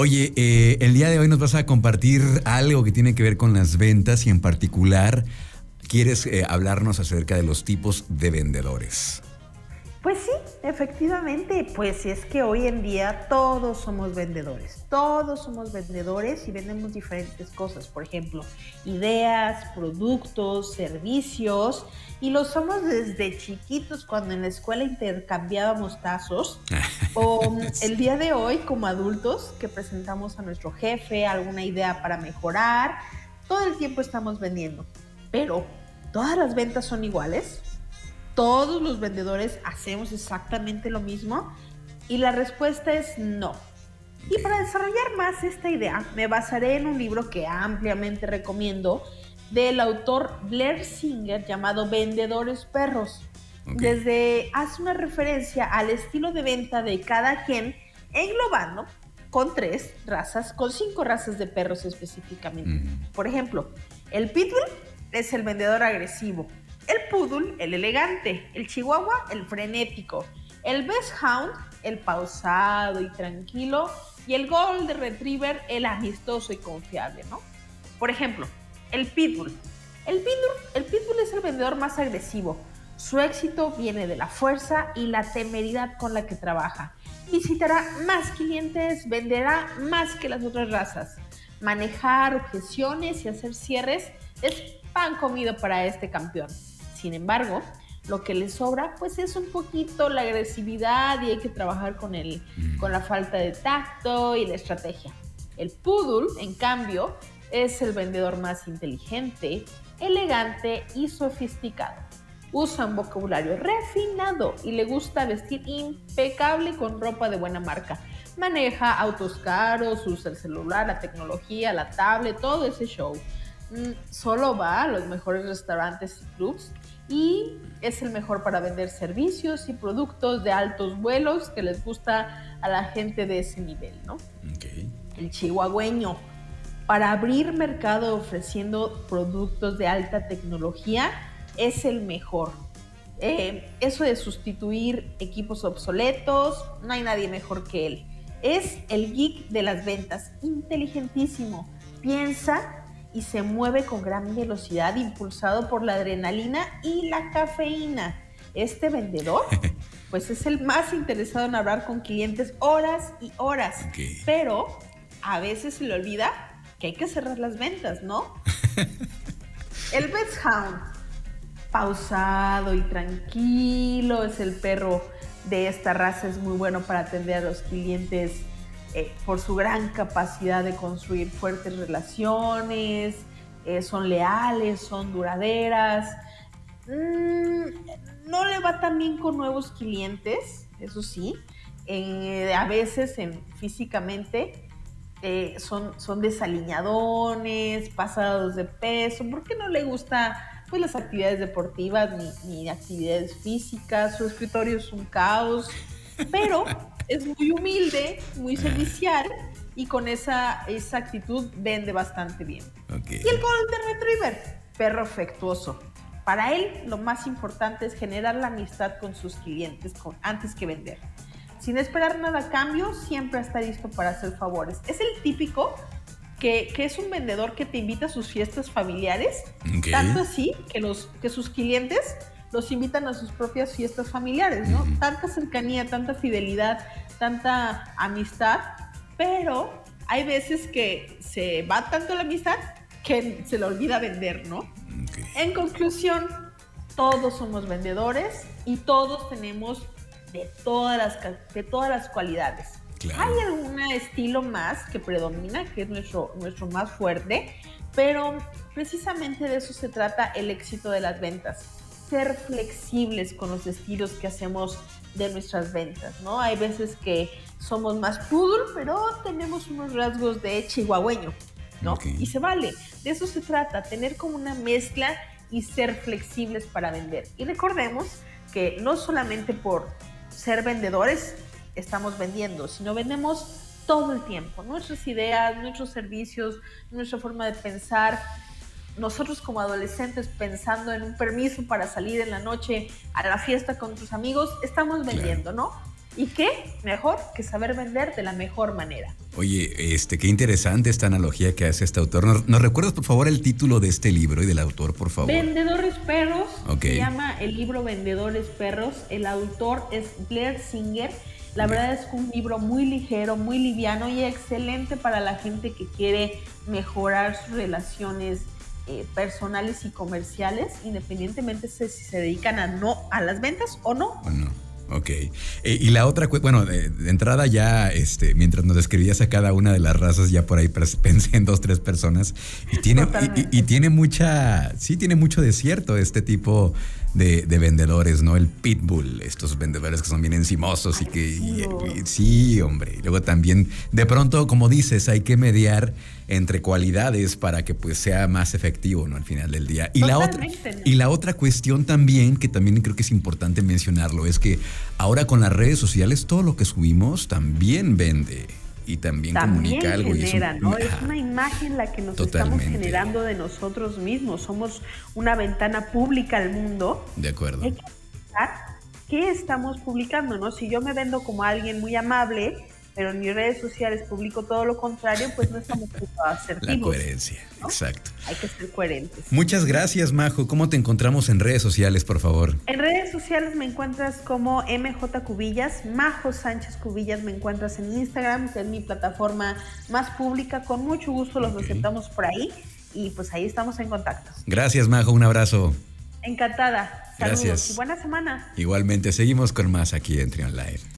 Oye, eh, el día de hoy nos vas a compartir algo que tiene que ver con las ventas y en particular quieres eh, hablarnos acerca de los tipos de vendedores. Pues sí, efectivamente, pues es que hoy en día todos somos vendedores, todos somos vendedores y vendemos diferentes cosas, por ejemplo, ideas, productos, servicios, y lo somos desde chiquitos cuando en la escuela intercambiábamos tazos, o el día de hoy como adultos que presentamos a nuestro jefe alguna idea para mejorar, todo el tiempo estamos vendiendo, pero ¿todas las ventas son iguales? Todos los vendedores hacemos exactamente lo mismo? Y la respuesta es no. Y para desarrollar más esta idea, me basaré en un libro que ampliamente recomiendo del autor Blair Singer llamado Vendedores Perros. Desde hace una referencia al estilo de venta de cada quien, englobando con tres razas, con cinco razas de perros específicamente. Por ejemplo, el pitbull es el vendedor agresivo, el poodle, el elegante. El chihuahua, el frenético. El best hound, el pausado y tranquilo. Y el golden retriever, el amistoso y confiable, ¿no? Por ejemplo, el pitbull. El pitbull, el pitbull es el vendedor más agresivo. Su éxito viene de la fuerza y la temeridad con la que trabaja. Visitará más clientes, venderá más que las otras razas. Manejar objeciones y hacer cierres es pan comido para este campeón. Sin embargo, lo que le sobra pues es un poquito la agresividad y hay que trabajar con, el, mm. con la falta de tacto y la estrategia. El poodle, en cambio, es el vendedor más inteligente, elegante y sofisticado. Usa un vocabulario refinado y le gusta vestir impecable con ropa de buena marca. Maneja autos caros, usa el celular, la tecnología, la tablet, todo ese show. Mm, solo va a los mejores restaurantes y clubs y es el mejor para vender servicios y productos de altos vuelos que les gusta a la gente de ese nivel, ¿no? El chihuahueño, para abrir mercado ofreciendo productos de alta tecnología, es el mejor. Eh, eso de sustituir equipos obsoletos, no hay nadie mejor que él. Es el geek de las ventas, inteligentísimo. Piensa y se mueve con gran velocidad impulsado por la adrenalina y la cafeína. Este vendedor pues es el más interesado en hablar con clientes horas y horas, pero a veces se le olvida que hay que cerrar las ventas, ¿no? el Best Hound, pausado y tranquilo, es el perro de esta raza, es muy bueno para atender a los clientes eh, por su gran capacidad de construir fuertes relaciones, eh, son leales, son duraderas. Mm, no le va tan bien con nuevos clientes, eso sí. a veces en, físicamente eh, son, son desaliñadones, pasados de peso, porque no le gusta pues, las actividades deportivas ni, ni actividades físicas, su escritorio es un caos, pero es muy humilde, muy servicial y con esa, esa actitud vende bastante bien. Y el Golden Retriever, perro afectuoso. Para él lo más importante es generar la amistad con sus clientes antes que vender. Sin esperar nada a cambio, siempre está listo para hacer favores. Es el típico que, que, es un vendedor que te invita a sus fiestas familiares, tanto así que, los, que sus clientes los invitan a sus propias fiestas familiares, ¿no? Tanta cercanía, tanta fidelidad, tanta amistad, pero hay veces que se va tanto la amistad que se le olvida vender, ¿no? En conclusión, todos somos vendedores y todos tenemos de todas las, de todas las cualidades. Hay algún estilo más que predomina, que es nuestro, nuestro más fuerte, pero precisamente de eso se trata el éxito de las ventas ser flexibles con los estilos que hacemos de nuestras ventas, ¿no? Hay veces que somos más poodle, pero tenemos unos rasgos de chihuahueño, ¿no? Y se vale. De eso se trata, tener como una mezcla y ser flexibles para vender. Y recordemos que no solamente por ser vendedores estamos vendiendo, sino vendemos todo el tiempo, nuestras ideas, nuestros servicios, nuestra forma de pensar, nosotros como adolescentes pensando en un permiso para salir en la noche a la fiesta con tus amigos, estamos vendiendo, ¿no? ¿Y qué? Mejor que saber vender de la mejor manera. Oye, este, qué interesante esta analogía que hace este autor. ¿Nos, ¿nos recuerdas, por favor, el título de este libro y del autor, por favor? Vendedores Perros. Ok. Se llama el libro Vendedores Perros. El autor es Blair Singer. La verdad es que un libro muy ligero, muy liviano y excelente para la gente que quiere mejorar sus relaciones eh, personales y comerciales, independientemente de si se dedican a no a las ventas o no. ¿O no? Ok. Eh, y la otra, bueno, de, de entrada ya, este, mientras nos describías a cada una de las razas, ya por ahí pensé en dos, tres personas. Y tiene, y- y, Totalmente. y tiene mucha, sí, tiene mucho de cierto este tipo de, de vendedores, ¿no? El pitbull, estos vendedores que son bien encimosos y que, y- y- sí, hombre. Y luego también, de pronto, como dices, hay que mediar entre cualidades para que pues sea más efectivo, ¿no? Al final del día. Y la otra, y la otra cuestión también, que también creo que es importante mencionarlo, es que ahora con las redes sociales todo lo que subimos también vende y también, También comunica algo. y es un- ¿no? Es Ajá. una imagen la que nos Totalmente. estamos generando de nosotros mismos. Somos una ventana pública al mundo. De acuerdo. Hay que pensar qué estamos publicando, ¿no? Si yo me vendo como alguien muy amable, pero en mis redes sociales publico todo lo contrario, pues no estamos siendo La asertivos. coherencia, ¿no? exacto. Hay que ser coherentes. Muchas gracias, Majo. ¿Cómo te encontramos en redes sociales, por favor? En redes sociales me encuentras como MJ Cubillas, Majo Sánchez Cubillas me encuentras en Instagram, que es mi plataforma más pública. Con mucho gusto los Ok. aceptamos por ahí y pues ahí estamos en contacto. Gracias, Majo. Un abrazo. Encantada. Saludos Gracias. y buena semana. Igualmente, seguimos con más aquí en Trion Live.